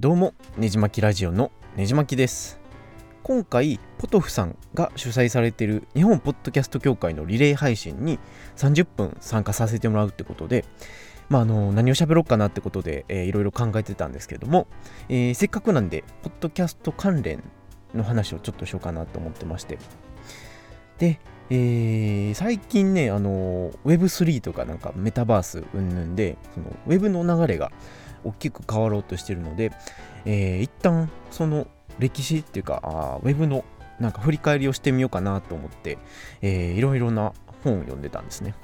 どうもねじまきラジオのねじまきです。今回ポトフさんが主催されている日本ポッドキャスト協会のリレー配信に30分参加させてもらうってことでまあ、あの何を喋ろうかなってことで、えー、いろいろ考えてたんですけども、えー、せっかくなんでポッドキャスト関連の話をちょっとしようかなと思ってまして。で、えー、最近ね、あの Web3 とかなんかメタバース云々でその Web の流れが大きく変わろうとしてるので、えー、一旦その歴史っていうかあウェブのなんか振り返りをしてみようかなと思って、えー、いろいろな本を読んでたんですね。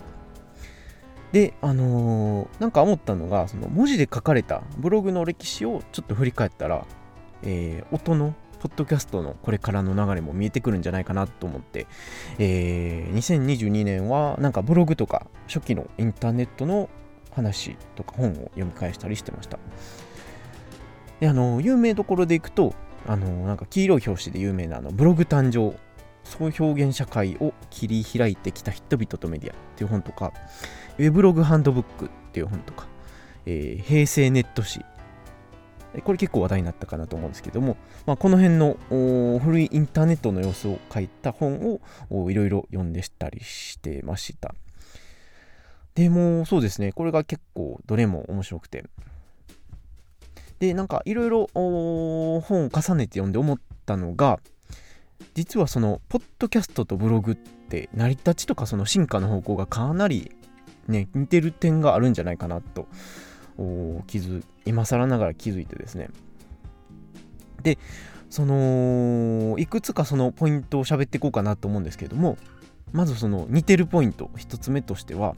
で、あのー、なんか思ったのが、その文字で書かれたブログの歴史をちょっと振り返ったら、えー、音のポッドキャストのこれからの流れも見えてくるんじゃないかなと思って、えー、2022年はなんかブログとか初期のインターネットの話とか本を読み返したりしてました。で、あの、有名どころでいくと、あの、なんか黄色い表紙で有名なあのブログ誕生、そう表現社会を切り開いてきた人々とメディアっていう本とか、ウェブログハンドブックっていう本とか、えー、平成ネット誌、これ結構話題になったかなと思うんですけども、まあ、この辺の古いインターネットの様子を書いた本をいろいろ読んでしたりしてました。でもそうですね。これが結構どれも面白くて。でなんかいろいろ本を重ねて読んで思ったのが実はそのポッドキャストとブログって成り立ちとかその進化の方向がかなりね似てる点があるんじゃないかなと気づ今更ながら気づいてですね。でそのいくつかそのポイントを喋っていこうかなと思うんですけれどもまずその似てるポイント1つ目としては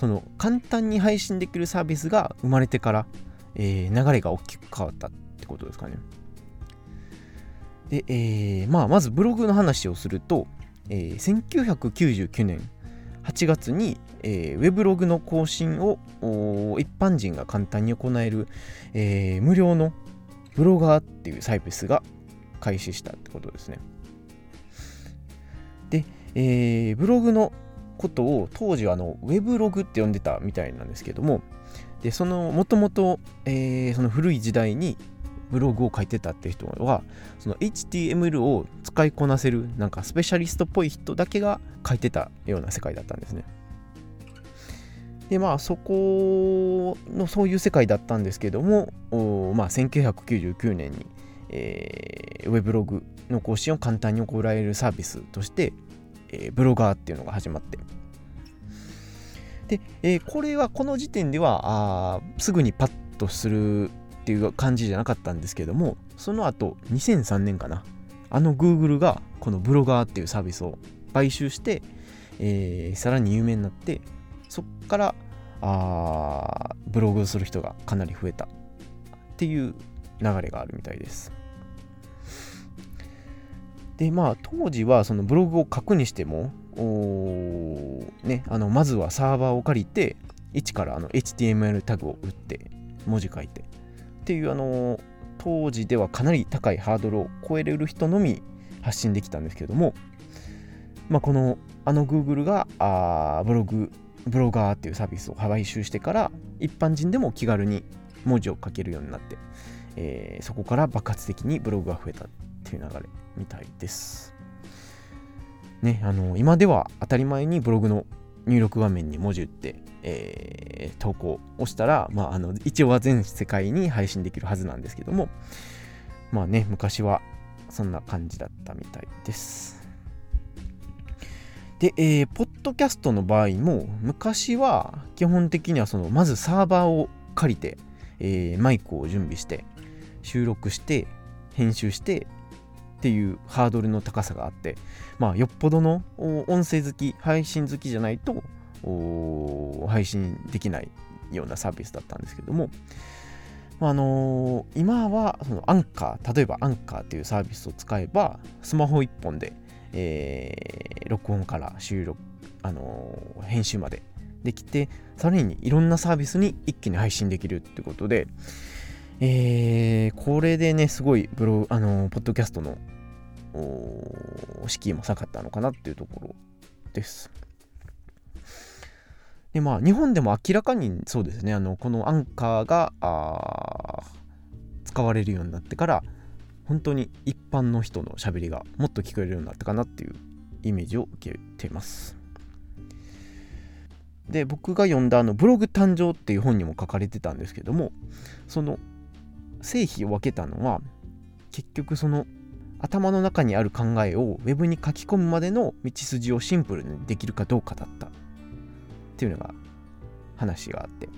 その簡単に配信できるサービスが生まれてから、えー、流れが大きく変わったってことですかね。で、えー、まあ、まずブログの話をすると、えー、1999年8月に、えー、ウェブログの更新を一般人が簡単に行える、えー、無料のブロガーっていうサービスが開始したってことですね。で、えー、ブログのことを当時はあのウェブログって呼んでたみたいなんですけどもでそのもともとその古い時代にブログを書いてたっていう人はその HTML を使いこなせるなんかスペシャリストっぽい人だけが書いてたような世界だったんですね。でまあそこのそういう世界だったんですけどもまあ1999年に、えー、ウェブログの更新を簡単に行えるサービスとしてえ、ブロガーっていうのが始まってで、えー、これはこの時点ではあすぐにパッとするっていう感じじゃなかったんですけどもその後2003年かなあの Google がこのブロガーっていうサービスを買収して、えー、さらに有名になってそっからあブログをする人がかなり増えたっていう流れがあるみたいです。でまあ当時はそのブログを書くにしてもね、あのまずはサーバーを借りて一からあの HTML タグを打って文字書いて。っていうあの当時ではかなり高いハードルを超えれる人のみ発信できたんですけれども、まあ、このあの Google があブログブロガーっていうサービスを買収してから一般人でも気軽に文字を書けるようになって、えー、そこから爆発的にブログが増えた。っていう流れみたいです。ね、あの今では当たり前にブログの入力画面に文字打って、えー、投稿をしたら、まあ、あの一応は全世界に配信できるはずなんですけどもまあね昔はそんな感じだったみたいです。で、えー、ポッドキャストの場合も昔は基本的にはそのまずサーバーを借りて、えー、マイクを準備して収録して編集してっていうハードルの高さがあって、まあ、よっぽどの音声好き、配信好きじゃないと配信できないようなサービスだったんですけども、あのー、今はそのアンカー、例えばアンカーっていうサービスを使えば、スマホ1本で、えー、録音から収録、あのー、編集までできて、さらにいろんなサービスに一気に配信できるってことで、えー、これでね、すごいブロあのポッドキャストの敷居も下がったのかなっていうところです。で、まあ、日本でも明らかにそうですね、あのこのアンカーが使使われるようになってから本当に一般の人のしゃべりがもっと聞こえるようになったかなっていうイメージを受けていますで僕が読んだあのブログ誕生っていう本にも書かれてたんですけどもその成否を分けたのは結局その頭の中にある考えを Web に書き込むまでの道筋をシンプルにできるかどうかだったっていうのが話があって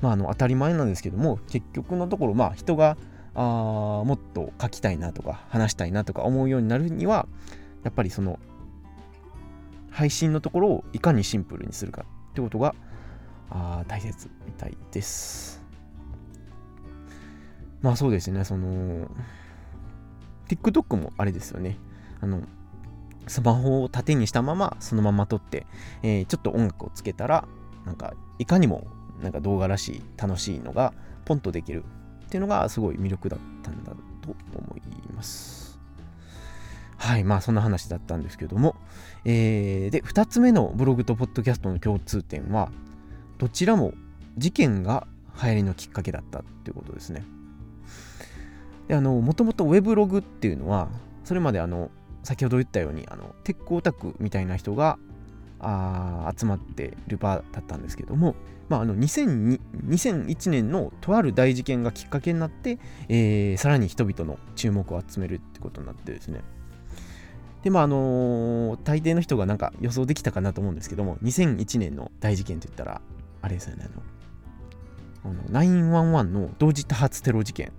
まああの当たり前なんですけども結局のところまあ人があもっと書きたいなとか話したいなとか思うようになるにはやっぱりその配信のところをいかにシンプルにするかってことがあ大切みたいです。まあそうですね、その、TikTok もあれですよね。あの、スマホを縦にしたままそのまま撮って、えー、ちょっと音楽をつけたら、なんかいかにもなんか動画らしい楽しいのがポンとできるっていうのがすごい魅力だったんだと思います。はい、まあそんな話だったんですけども、えー、で、2つ目のブログとポッドキャストの共通点は、どちらも事件が流行りのきっかけだったっていうことですね。で、あの、もともとウェブログっていうのは、それまであの、先ほど言ったように、あの、テックオタクみたいな人があ集まってる場だったんですけども、まあ、あの2001年のとある大事件がきっかけになって、えー、さらに人々の注目を集めるってことになってですね。でまああのー、大抵の人がなんか予想できたかなと思うんですけども2001年の大事件といったらあれですよねあのあの911の同時多発テロ事件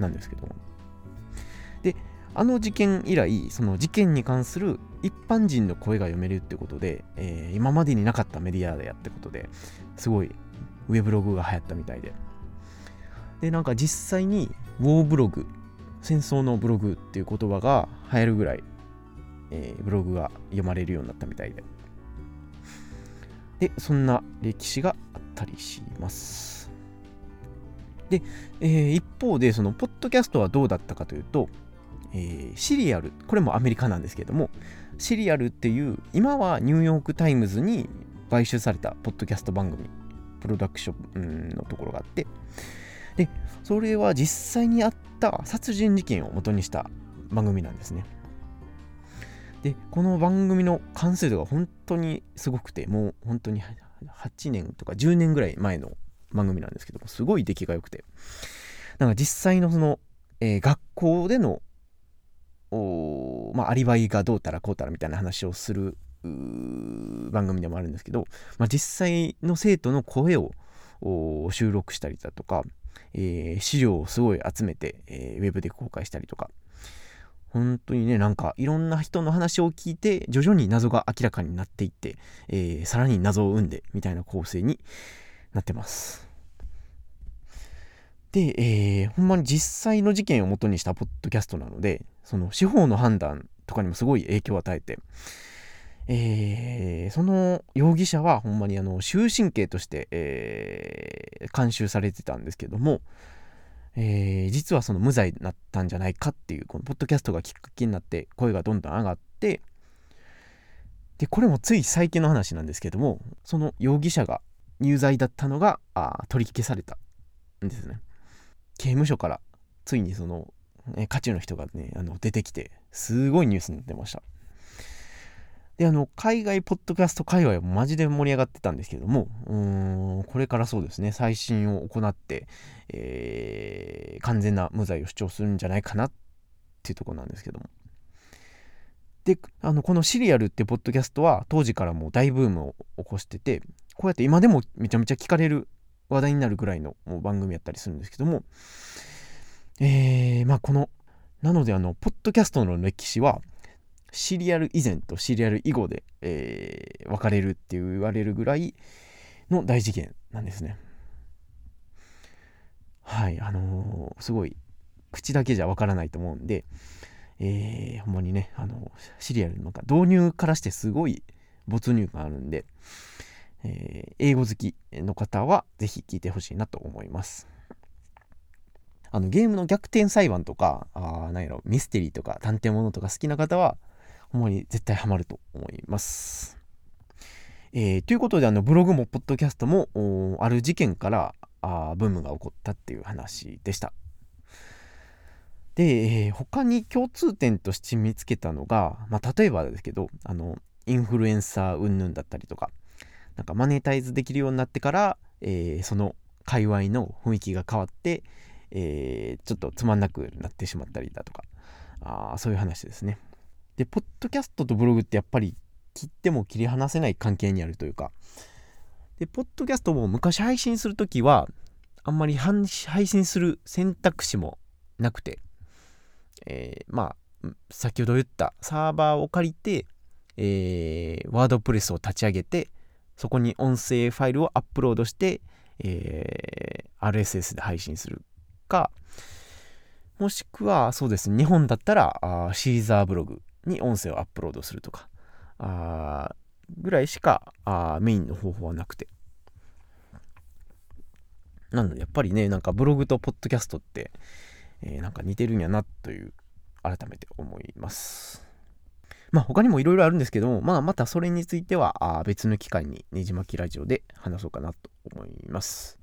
なんですけども。であの事件以来その事件に関する一般人の声が読めるってことで、えー、今までになかったメディアでやってことですごいウェブログが流行ったみたいで。でなんか実際にウォーブログ戦争のブログっていう言葉が流行るぐらい、えー、ブログが読まれるようになったみたいで。でそんな歴史があったりします。で、えー、一方でそのポッドキャストはどうだったかというとえー、シリアル、これもアメリカなんですけども、シリアルっていう、今はニューヨーク・タイムズに買収されたポッドキャスト番組、プロダクションのところがあって、で、それは実際にあった殺人事件を元にした番組なんですね。で、この番組の完成度が本当にすごくて、もう本当に8年とか10年ぐらい前の番組なんですけども、すごい出来が良くて、なんか実際のその、えー、学校でのまあ、アリバイがどうたらこうたらみたいな話をする番組でもあるんですけど、まあ、実際の生徒の声を収録したりだとか、えー、資料をすごい集めて、えー、ウェブで公開したりとか。本当にねなんかいろんな人の話を聞いて徐々に謎が明らかになっていって、えー、さらに謎を生んでみたいな構成になってます。で、えー、ほんまに実際の事件をもとにしたポッドキャストなので、その司法の判断とかにもすごい影響を与えて、えー、その容疑者はほんまにあの終身刑として、えー、監修されてたんですけども、えー、実はその無罪になったんじゃないかっていうこのポッドキャストがきっかけになって声がどんどん上がってでこれもつい最近の話なんですけどもその容疑者が有罪だったのがあ取り消されたんですね刑務所からついにそのえ渦中の人がね、あの出てきて、すごいニュースになってました。で、あの、海外ポッドキャスト界隈はマジで盛り上がってたんですけども、うん、これからそうですね、最新を行って、えー、完全な無罪を主張するんじゃないかなっていうとこなんですけども。で、あの、このシリアルってポッドキャストは当時からもう大ブームを起こしてて、こうやって今でもめちゃめちゃ聞かれる話題になるぐらいのもう番組やったりするんですけども、えー、まあこの、なのであの、ポッドキャストの歴史は、シリアル以前とシリアル以後で、えー、分かれるって言われるぐらいの大事件なんですね。はい、あのー、すごい、口だけじゃ分からないと思うんで、えー、ほんまにね、あのシリアルなんか導入からしてすごい没入感あるんで、えー、英語好きの方はぜひ聞いてほしいなと思います。あのゲームの逆転裁判とか、あなんやろ、ミステリーとか探偵物とか好きな方は、ほんまに絶対ハマると思います。えー、ということで、あの、ブログもポッドキャストも、ある事件から、あブームが起こったっていう話でした。で、えー、他に共通点として見つけたのが、まあ、例えばですけどあのインフルエンサー云々だったりとかなんかマネタイズできるようになってから、えー、その界隈の雰囲気が変わって、えー、ちょっとつまんなくなってしまったりだとか。あそういう話ですね。でポッドキャストとブログってやっぱり切っても切り離せない関係にあるというか。でポッドキャストも昔配信する時はあんまり配信する選択肢もなくて、えー、まあ先ほど言ったサーバーを借りて、えー、ワードプレスを立ち上げてそこに音声ファイルをアップロードして、えー、RSS で配信するかもしくはそうですね日本だったらあシーザーブログに音声をアップロードするとかあぐらいしかあメインの方法はなくて。なのでやっぱりねなんかブログとポッドキャストって、えー、なんか似てるんやなという改めて思います。まあ他にもいろいろあるんですけども、まあまたそれについては別の機会にねじ巻きラジオで話そうかなと思います。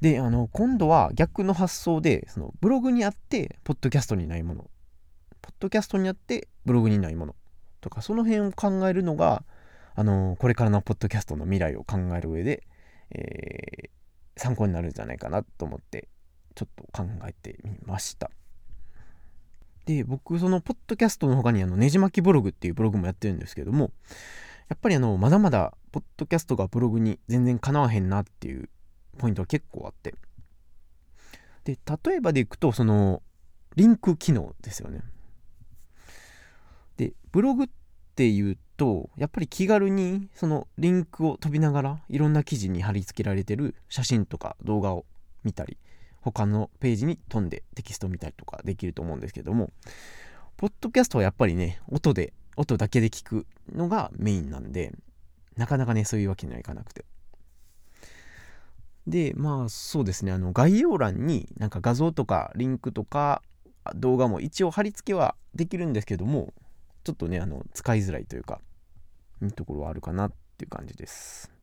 で、あの、今度は逆の発想で、そのブログにあって、ポッドキャストにないもの、ポッドキャストにあって、ブログにないものとか、その辺を考えるのが、あの、これからのポッドキャストの未来を考える上で、えー、参考になるんじゃないかなと思って、ちょっと考えてみました。で、僕、その、ポッドキャストの他に、あの、ねじ巻きブログっていうブログもやってるんですけども、やっぱりあの、まだまだ、ポッドキャストがブログに全然かなわへんなっていうポイントは結構あって。で、例えばでいくと、その、リンク機能ですよね。で、ブログっていうと、やっぱり気軽に、その、リンクを飛びながら、いろんな記事に貼り付けられてる写真とか動画を見たり、他のページに飛んでテキストを見たりとかできると思うんですけども、ポッドキャストはやっぱりね、音で、音だけで聞くのがメインなんで、なかなかね、そういうわけにはいかなくて。で、まあそうですね、あの概要欄になんか画像とかリンクとか動画も一応貼り付けはできるんですけども、ちょっとね、あの使いづらいというか、いうところはあるかなっていう感じです。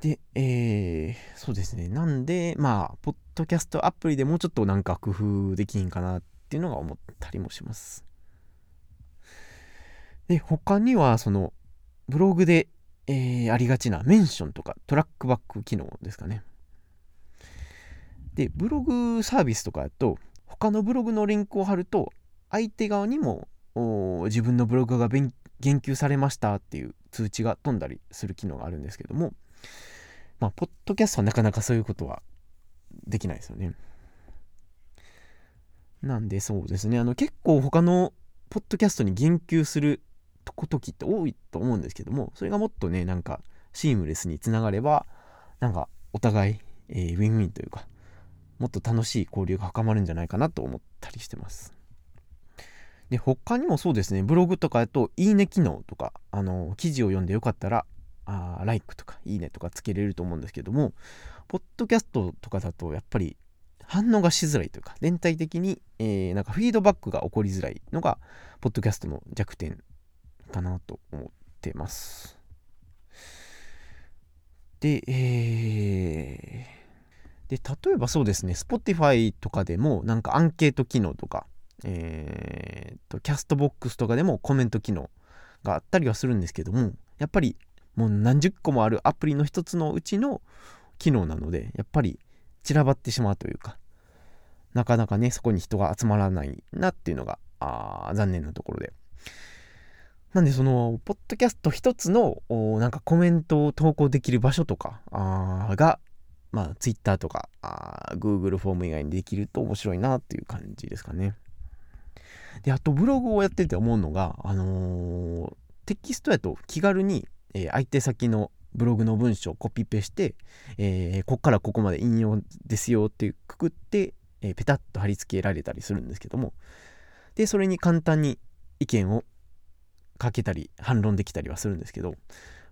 で、えー、そうですね。なんで、まあ、ポッドキャストアプリでもうちょっとなんか工夫できんかなっていうのが思ったりもします。で、他には、その、ブログで、えー、ありがちなメンションとかトラックバック機能ですかね。で、ブログサービスとかだと、他のブログのリンクを貼ると、相手側にも自分のブログが言及されましたっていう通知が飛んだりする機能があるんですけども、まあ、ポッドキャストはなかなかそういうことはできないですよね。なんでそうですね、あの結構他のポッドキャストに言及する時って多いと思うんですけども、それがもっとね、なんかシームレスにつながれば、なんかお互い、えー、ウィンウィンというか、もっと楽しい交流が深まるんじゃないかなと思ったりしてます。で、他にもそうですね、ブログとかだと、いいね機能とか、あの、記事を読んでよかったら、あ like とかいいねとかつけれると思うんですけども、ポッドキャストとかだとやっぱり反応がしづらいというか、全体的に、えー、なんかフィードバックが起こりづらいのが、ポッドキャストの弱点かなと思ってます。で、えー、で、例えばそうですね、Spotify とかでもなんかアンケート機能とか、えー、と、キャストボックスとかでもコメント機能があったりはするんですけども、やっぱりもう何十個もあるアプリの一つのうちの機能なので、やっぱり散らばってしまうというか、なかなかね、そこに人が集まらないなっていうのが、あ残念なところで。なんで、その、ポッドキャスト一つの、なんかコメントを投稿できる場所とかあが、まあ、Twitter とかあ Google フォーム以外にできると面白いなっていう感じですかね。で、あとブログをやってて思うのが、あのー、テキストやと気軽にえー、相手先のブログの文章をコピペして、えー、こっからここまで引用ですよってくくって、えー、ペタッと貼り付けられたりするんですけども。でそれに簡単に意見をかけたり反論できたりはするんですけど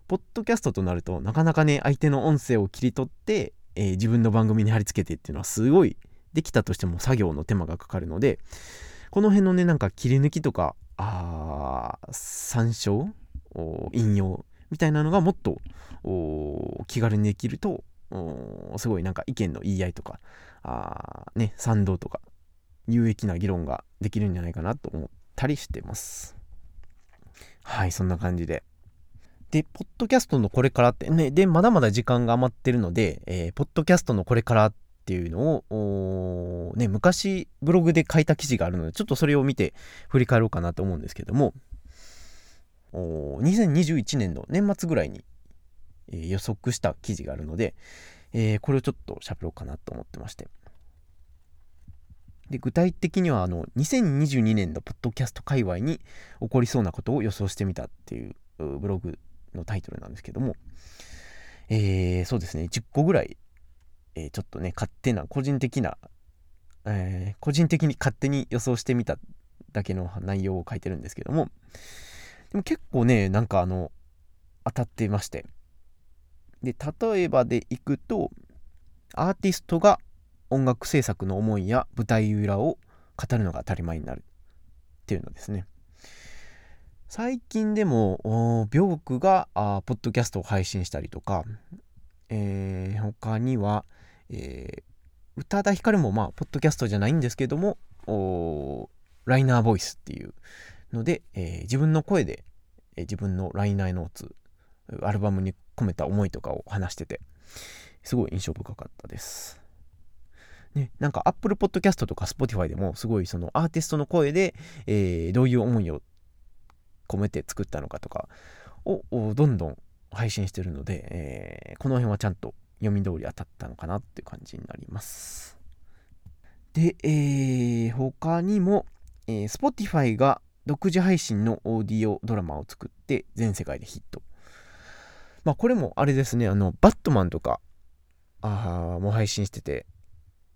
ポッドキャストとなるとなかなかね相手の音声を切り取って、えー、自分の番組に貼り付けてっていうのはすごいできたとしても作業の手間がかかるのでこの辺のねなんか切り抜きとかあ参照引用みたいなのがもっと気軽にできるとすごいなんか意見の言い合いとかあ、ね、賛同とか有益な議論ができるんじゃないかなと思ったりしてます。はい、そんな感じで。で、ポッドキャストのこれからってね、で、まだまだ時間が余ってるので、えー、ポッドキャストのこれからっていうのを、ね、昔ブログで書いた記事があるので、ちょっとそれを見て振り返ろうかなと思うんですけども、2021年の年末ぐらいに、えー、予測した記事があるので、えー、これをちょっと喋ろうかなと思ってまして。で具体的にはあの2022年のポッドキャスト界隈に起こりそうなことを予想してみたっていうブログのタイトルなんですけども、えー、そうですね。10個ぐらい、えー、ちょっとね勝手な個人的な、えー、個人的に勝手に予想してみただけの内容を書いてるんですけども。でも結構ねなんかあの当たってましてで例えばでいくとアーティストが音楽制作の思いや舞台裏を語るのが当たり前になるっていうのですね。最近でも、ビョークがあポッドキャストを配信したりとか、えー、他には、えー、宇多田ヒカルもまあ、ポッドキャストじゃないんですけども、ライナーボイスっていうので、えー、自分の声で、えー、自分のライナーノーツ、アルバムに込めた思いとかを話してて、すごい印象深かったです。ね、なんか Apple Podcast とか Spotify でもすごいそのアーティストの声で、えー、どういう思いを込めて作ったのかとかをどんどん配信してるので、えー、この辺はちゃんと読み通り当たったのかなっていう感じになります。で、えー、他にも、えー、Spotify が独自配信のオーディオドラマを作って全世界でヒット。まあこれもあれですね、あの、バットマンとか、あも配信してて、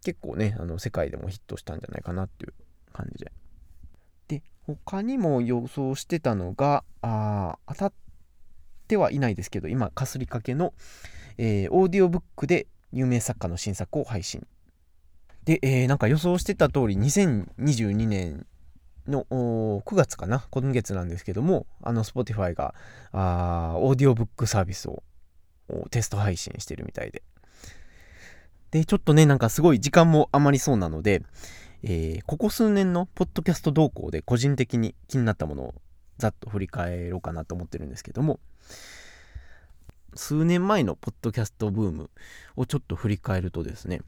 結構ね、あの、世界でもヒットしたんじゃないかなっていう感じで。で、他にも予想してたのが、あ当たってはいないですけど、今、かすりかけの、えー、オーディオブックで有名作家の新作を配信。で、えー、なんか予想してた通り、2022年の9月かな？今月なんですけども、あの、Spotify が、あオーディオブックサービスをテスト配信してるみたいで。で、ちょっとね、なんかすごい時間も余りそうなので、えー、ここ数年のポッドキャスト動向で個人的に気になったものをざっと振り返ろうかなと思ってるんですけども、数年前のポッドキャストブームをちょっと振り返るとですね、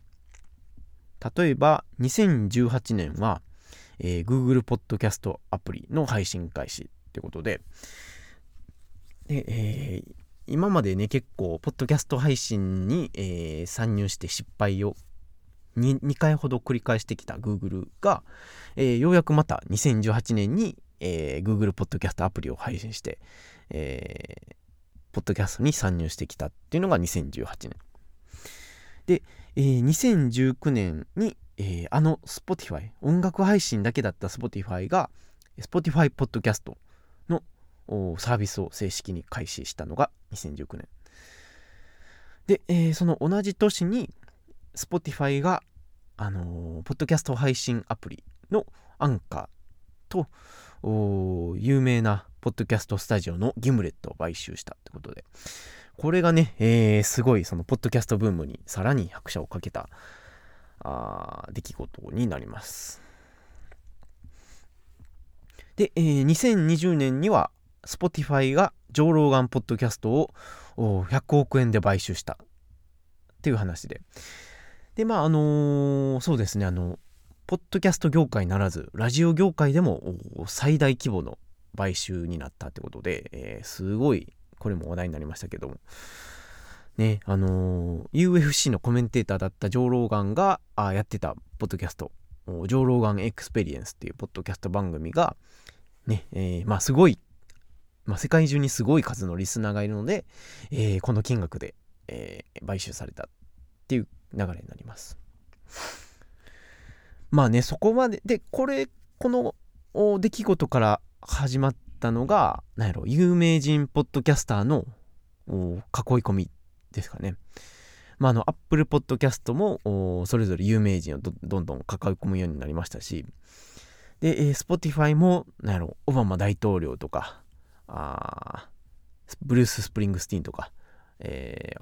例えば2018年は、えー、Google ポッドキャストアプリの配信開始ってことで、で、えー、今までね、結構、ポッドキャスト配信に、えー、参入して失敗を 2, 2回ほど繰り返してきた Google が、えー、ようやくまた2018年に、えー、Google ポッドキャストアプリを配信して、えー、ポッドキャストに参入してきたっていうのが2018年。で、えー、2019年に、えー、あの Spotify、音楽配信だけだった Spotify が Spotify ポッドキャストのサービスを正式に開始したのが2019年。で、えー、その同じ年に Spotify が、あのー、ポッドキャスト配信アプリのアンカーと、有名なポッドキャストスタジオのギムレットを買収したってことで、これがね、えー、すごいそのポッドキャストブームにさらに拍車をかけたあ出来事になります。で、えー、2020年には Spotify がジョー・ローガン・ポッドキャストを100億円で買収したっていう話で。で、まあ、あのー、そうですね、あの、ポッドキャスト業界ならず、ラジオ業界でも最大規模の買収になったってことで、えー、すごい、これも話題になりましたけども、ね、あのー、UFC のコメンテーターだったジョー・ローガンがあやってたポッドキャスト、ジョー・ローガン・エクスペリエンスっていうポッドキャスト番組が、ね、えー、まあすごいまあ、世界中にすごい数のリスナーがいるので、えー、この金額で、えー、買収されたっていう流れになります。まあね、そこまで、で、これ、この出来事から始まったのが、なんやろ、有名人ポッドキャスターの囲い込みですかね。まあ、あの、Apple Podcast も、それぞれ有名人をどんどん囲い込むようになりましたし、で、えー、Spotify も、なんやろ、オバマ大統領とか、あブルース・スプリングスティーンとか、え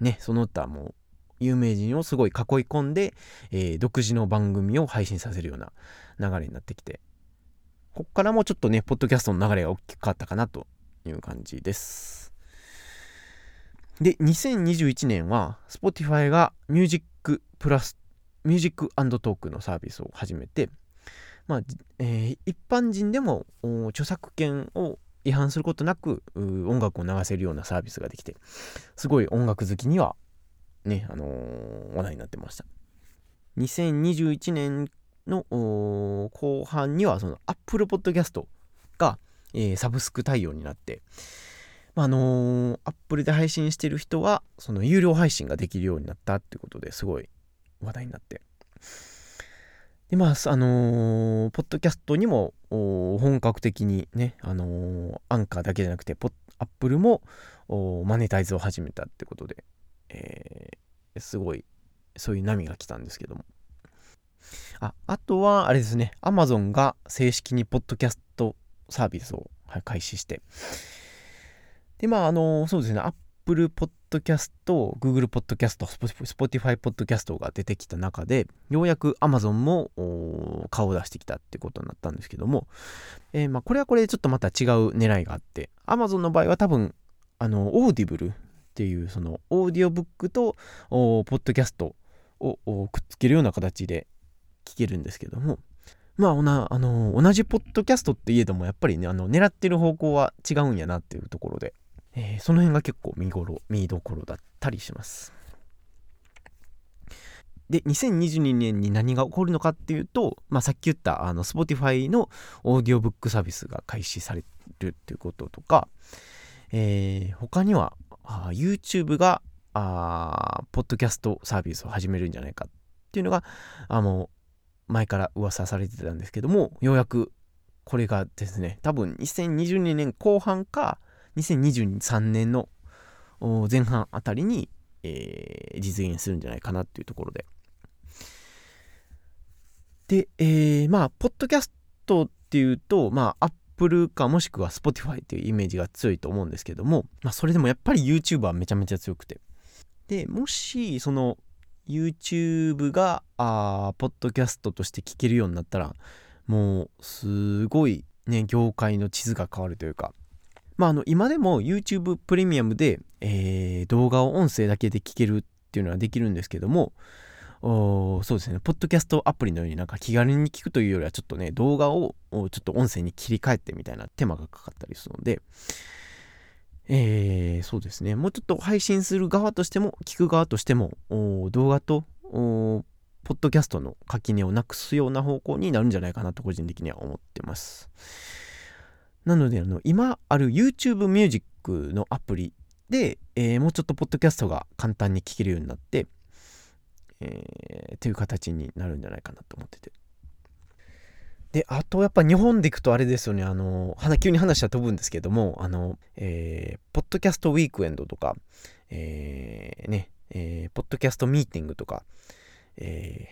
ー、ね、その他も有名人をすごい囲い込んで、えー、独自の番組を配信させるような流れになってきて、こっからもちょっとね、ポッドキャストの流れが大きく変わったかなという感じです。で、2021年は Spotify が Music プラス、Music トークのサービスを始めて、まあえー、一般人でも著作権を違反することなく音楽を流せるようなサービスができてすごい音楽好きにはね、あのー、話題になってました。2021年の後半にはその Apple Podcast が、えー、サブスク対応になって、まあ、あのー、Apple で配信してる人はその有料配信ができるようになったってことですごい話題になってで、まあ、あのー、ポッドキャストにも本格的にね、あのー、アンカーだけじゃなくて、アップルもマネタイズを始めたってことで、えー、すごい、そういう波が来たんですけども。あ、あとは、あれですね、アマゾンが正式にポッドキャストサービスを、開始して、で、まあ、あの、そうですね、アッ Apple Podcast、Google Podcast、Spotify Podcast が出てきた中で、ようやく Amazon も顔を出してきたってことになったんですけども、えー、まあこれはこれでちょっとまた違う狙いがあって、Amazon の場合は多分、あの、オーディブルっていうそのオーディオブックとポッドキャストをくっつけるような形で聞けるんですけども、まあ、あの同じポッドキャストって言えどもやっぱりねあの狙ってる方向は違うんやなっていうところで。えー、その辺が結構見頃、見どころだったりします。で、2022年に何が起こるのかっていうと、まあ、さっき言ったあの Spotify のオーディオブックサービスが開始されるっていうこととか、えー、他にはあ YouTube があポッドキャストサービスを始めるんじゃないかっていうのがあの前から噂されてたんですけどもようやくこれがですね多分2022年後半か2023年の前半あたりに、えー、実現するんじゃないかなっていうところで。で、えー、まあ、ポッドキャストっていうと、まあ、Apple かもしくは Spotify っていうイメージが強いと思うんですけども、まあ、それでもやっぱり YouTube はめちゃめちゃ強くて。で、もし、その、YouTube が、あポッドキャストとして聞けるようになったら、もう、すごいね、業界の地図が変わるというか、まあ、あの今でも YouTube プレミアムで、えー、動画を音声だけで聞けるっていうのはできるんですけども、そうですね、ポッドキャストアプリのようになんか気軽に聞くというよりはちょっとね、動画をちょっと音声に切り替えてみたいな手間がかかったりするので、えー、そうですね、もうちょっと配信する側としても、聞く側としても、動画と、ポッドキャストの垣根をなくすような方向になるんじゃないかなと個人的には思ってます。なのであの今ある YouTube Music のアプリで、えー、もうちょっとポッドキャストが簡単に聞けるようになって、えー、という形になるんじゃないかなと思ってて。で、あとやっぱ日本で行くとあれですよね、あの、急に話は飛ぶんですけども、あの、えー、ポッドキャストウィークエンドとか、えー、ね、えー、ポッドキャストミーティングとか、え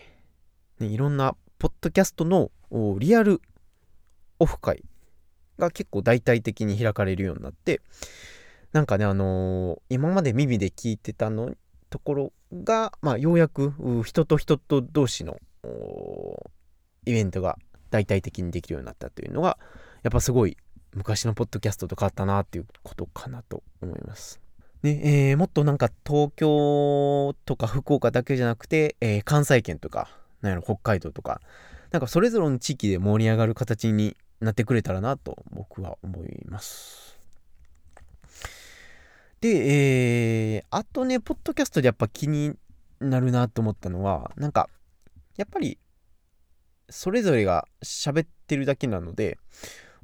ー、ね、いろんなポッドキャストのリアルオフ会が結構大々的に開かれるようになってなんかねあのー、今まで耳で聞いてたのところが、まあ、ようやく人と人と同士のイベントが大々的にできるようになったというのがやっぱすごい昔のポッドキャストと変わったなっていうことかなと思います。ねえー、もっとなんか東京とか福岡だけじゃなくて、えー、関西圏とかなんやろ北海道とかなんかそれぞれの地域で盛り上がる形になってくれたらなと僕は思います。で、えー、あとね、ポッドキャストでやっぱ気になるなと思ったのは、なんか、やっぱり、それぞれが喋ってるだけなので、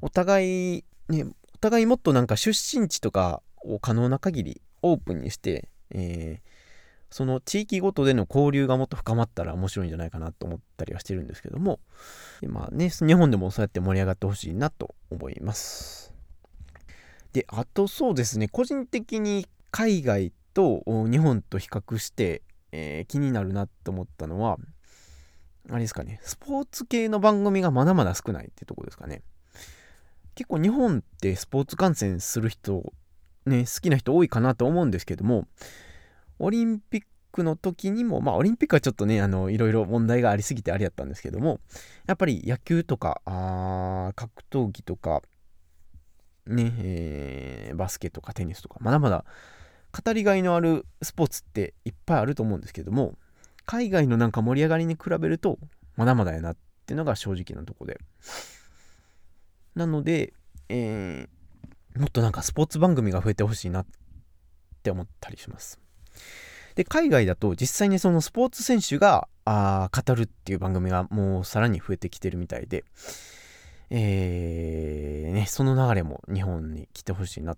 お互い、ね、お互いもっとなんか出身地とかを可能な限りオープンにして、えー、その地域ごとでの交流がもっと深まったら面白いんじゃないかなと思ったりはしてるんですけども、まあね、日本でもそうやって盛り上がってほしいなと思います。で、あとそうですね、個人的に海外と日本と比較して、えー、気になるなと思ったのは、あれですかね、スポーツ系の番組がまだまだ少ないってとこですかね。結構日本ってスポーツ観戦する人、ね、好きな人多いかなと思うんですけども、オリンピックの時にも、まあ、オリンピックはちょっとね、あの、いろいろ問題がありすぎてあれやったんですけども、やっぱり野球とか、あ格闘技とか、ね、えー、バスケとかテニスとか、まだまだ語りがいのあるスポーツっていっぱいあると思うんですけども、海外のなんか盛り上がりに比べると、まだまだやなっていうのが正直なとこで。なので、えー、もっとなんかスポーツ番組が増えてほしいなって思ったりします。で、海外だと実際にそのスポーツ選手があ語るっていう番組がもうさらに増えてきてるみたいで、えー、ね、その流れも日本に来てほしいな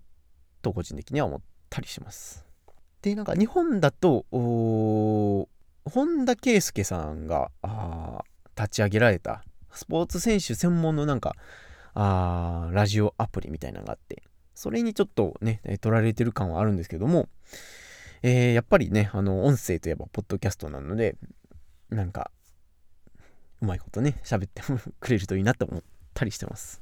と個人的には思ったりします。で、なんか日本だと、本田圭佑さんが立ち上げられたスポーツ選手専門のなんかあラジオアプリみたいなのがあってそれにちょっとね取られてる感はあるんですけども、えー、やっぱりねあの音声といえばポッドキャストなのでなんかうまいことね喋ってくれるといいなと思ったりしてます。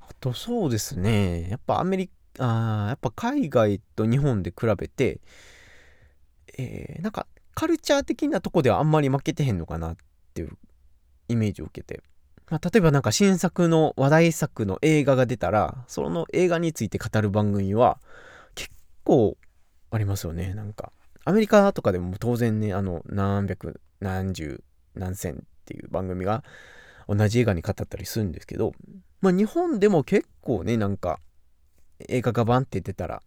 あとそうですね。やっぱアメリカやっぱ海外と日本で比べてえー、なんかカルチャー的なとこではあんまり負けてへんのかなっていうイメージを受けて、まあ、例えばなんか新作の話題作の映画が出たらその映画について語る番組は結構ありますよねなんかアメリカとかでも当然ねあの何百何十何千っていう番組が同じ映画に語ったりするんですけど、まあ、日本でも結構ねなんか映画がバンって出たら、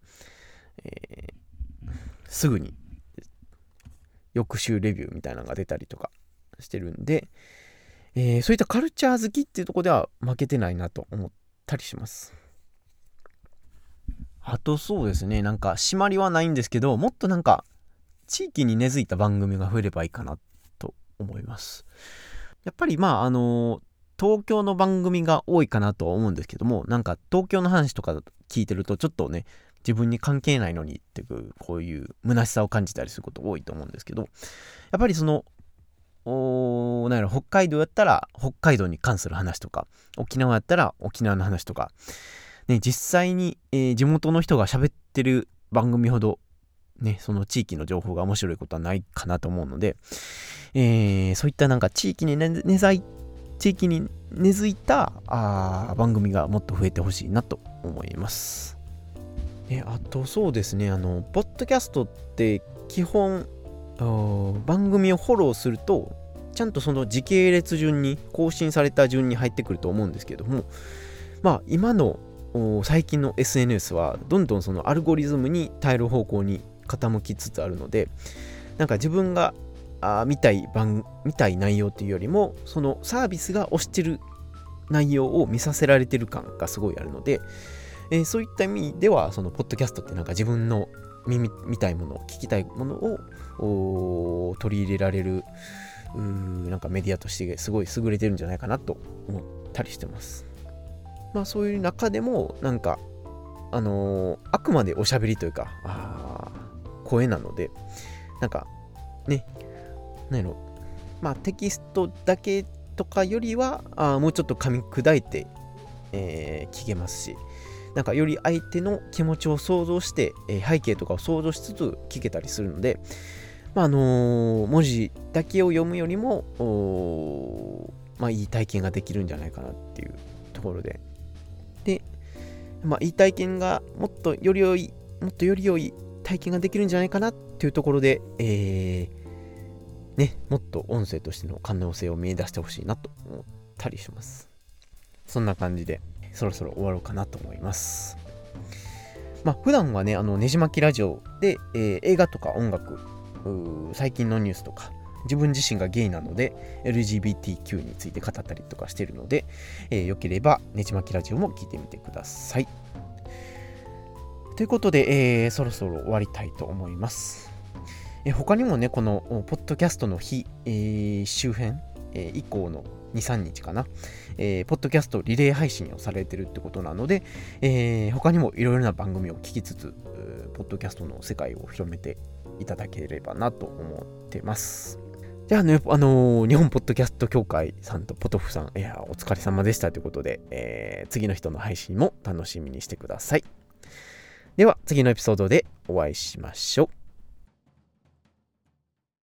えー、すぐに翌週レビューみたいなのが出たりとかしてるんで、えー、そういったカルチャー好きっていうとこでは負けてないなと思ったりします。あとそうですね、なんか締まりはないんですけど、もっとなんか地域に根付いた番組が増えればいいかなと思います。やっぱりまああの東京の番組が多いかなとは思うんですけども、なんか東京の話とか聞いてるとちょっとね、自分に関係ないのにっていうこういう虚しさを感じたりすること多いと思うんですけどやっぱりそのおなんやろ北海道やったら北海道に関する話とか沖縄やったら沖縄の話とか、ね、実際に、えー、地元の人が喋ってる番組ほどね、その地域の情報が面白いことはないかなと思うので、えー、そういったなんか地域に根ざい地域に根付いたあ番組がもっと増えてほしいなと思います。えあとそうですねあのポッドキャストって基本番組をフォローするとちゃんとその時系列順に更新された順に入ってくると思うんですけどもまあ今の最近の SNS はどんどんそのアルゴリズムに耐える方向に傾きつつあるのでなんか自分があ見たい番見たい内容っていうよりもそのサービスが推してる内容を見させられてる感がすごいあるのでえー、そういった意味ではそのポッドキャストってなんか自分の耳見たいもの聞きたいものを取り入れられるうなんかメディアとしてすごい優れてるんじゃないかなと思ったりしてます。まあそういう中でもなんかあのー、あくまでおしゃべりというかあ声なのでなんかね何やろまあテキストだけとかよりはあもうちょっと噛み砕いて、えー、聞けますしなんかより相手の気持ちを想像して、え背景とかを想像しつつ聞けたりするので、まああの、文字だけを読むよりも、まあ、いい体験ができるんじゃないかなっていうところ。で、まあ、いい体験がもっとより良い、もっとより良い体験ができるんじゃないかなっていうところで、えー、ね、もっと音声としての可能性を見出してほしいなと思ったりします。そんな感じで、そろそろ終わろうかなと思います。まあ、普段はね、あの、ねじまきラジオで、えー、映画とか音楽、最近のニュースとか、自分自身がゲイなので LGBTQ について語ったりとかしてるので、えー、よければねじまきラジオも聞いてみてください。ということで、えー、そろそろ終わりたいと思います。えー、他にもね、このポッドキャストの日、えー、周辺、え以降の2、3日かな、えー、ポッドキャストリレー配信をされてるってことなので、えー、他にもいろいろな番組を聞きつつ、ポッドキャストの世界を広めていただければなと思ってます。じゃあね、あのー、日本ポッドキャスト協会さんとポトフさん、いや、お疲れ様でしたということで、えー、次の人の配信も楽しみにしてください。では、次のエピソードでお会いしましょう。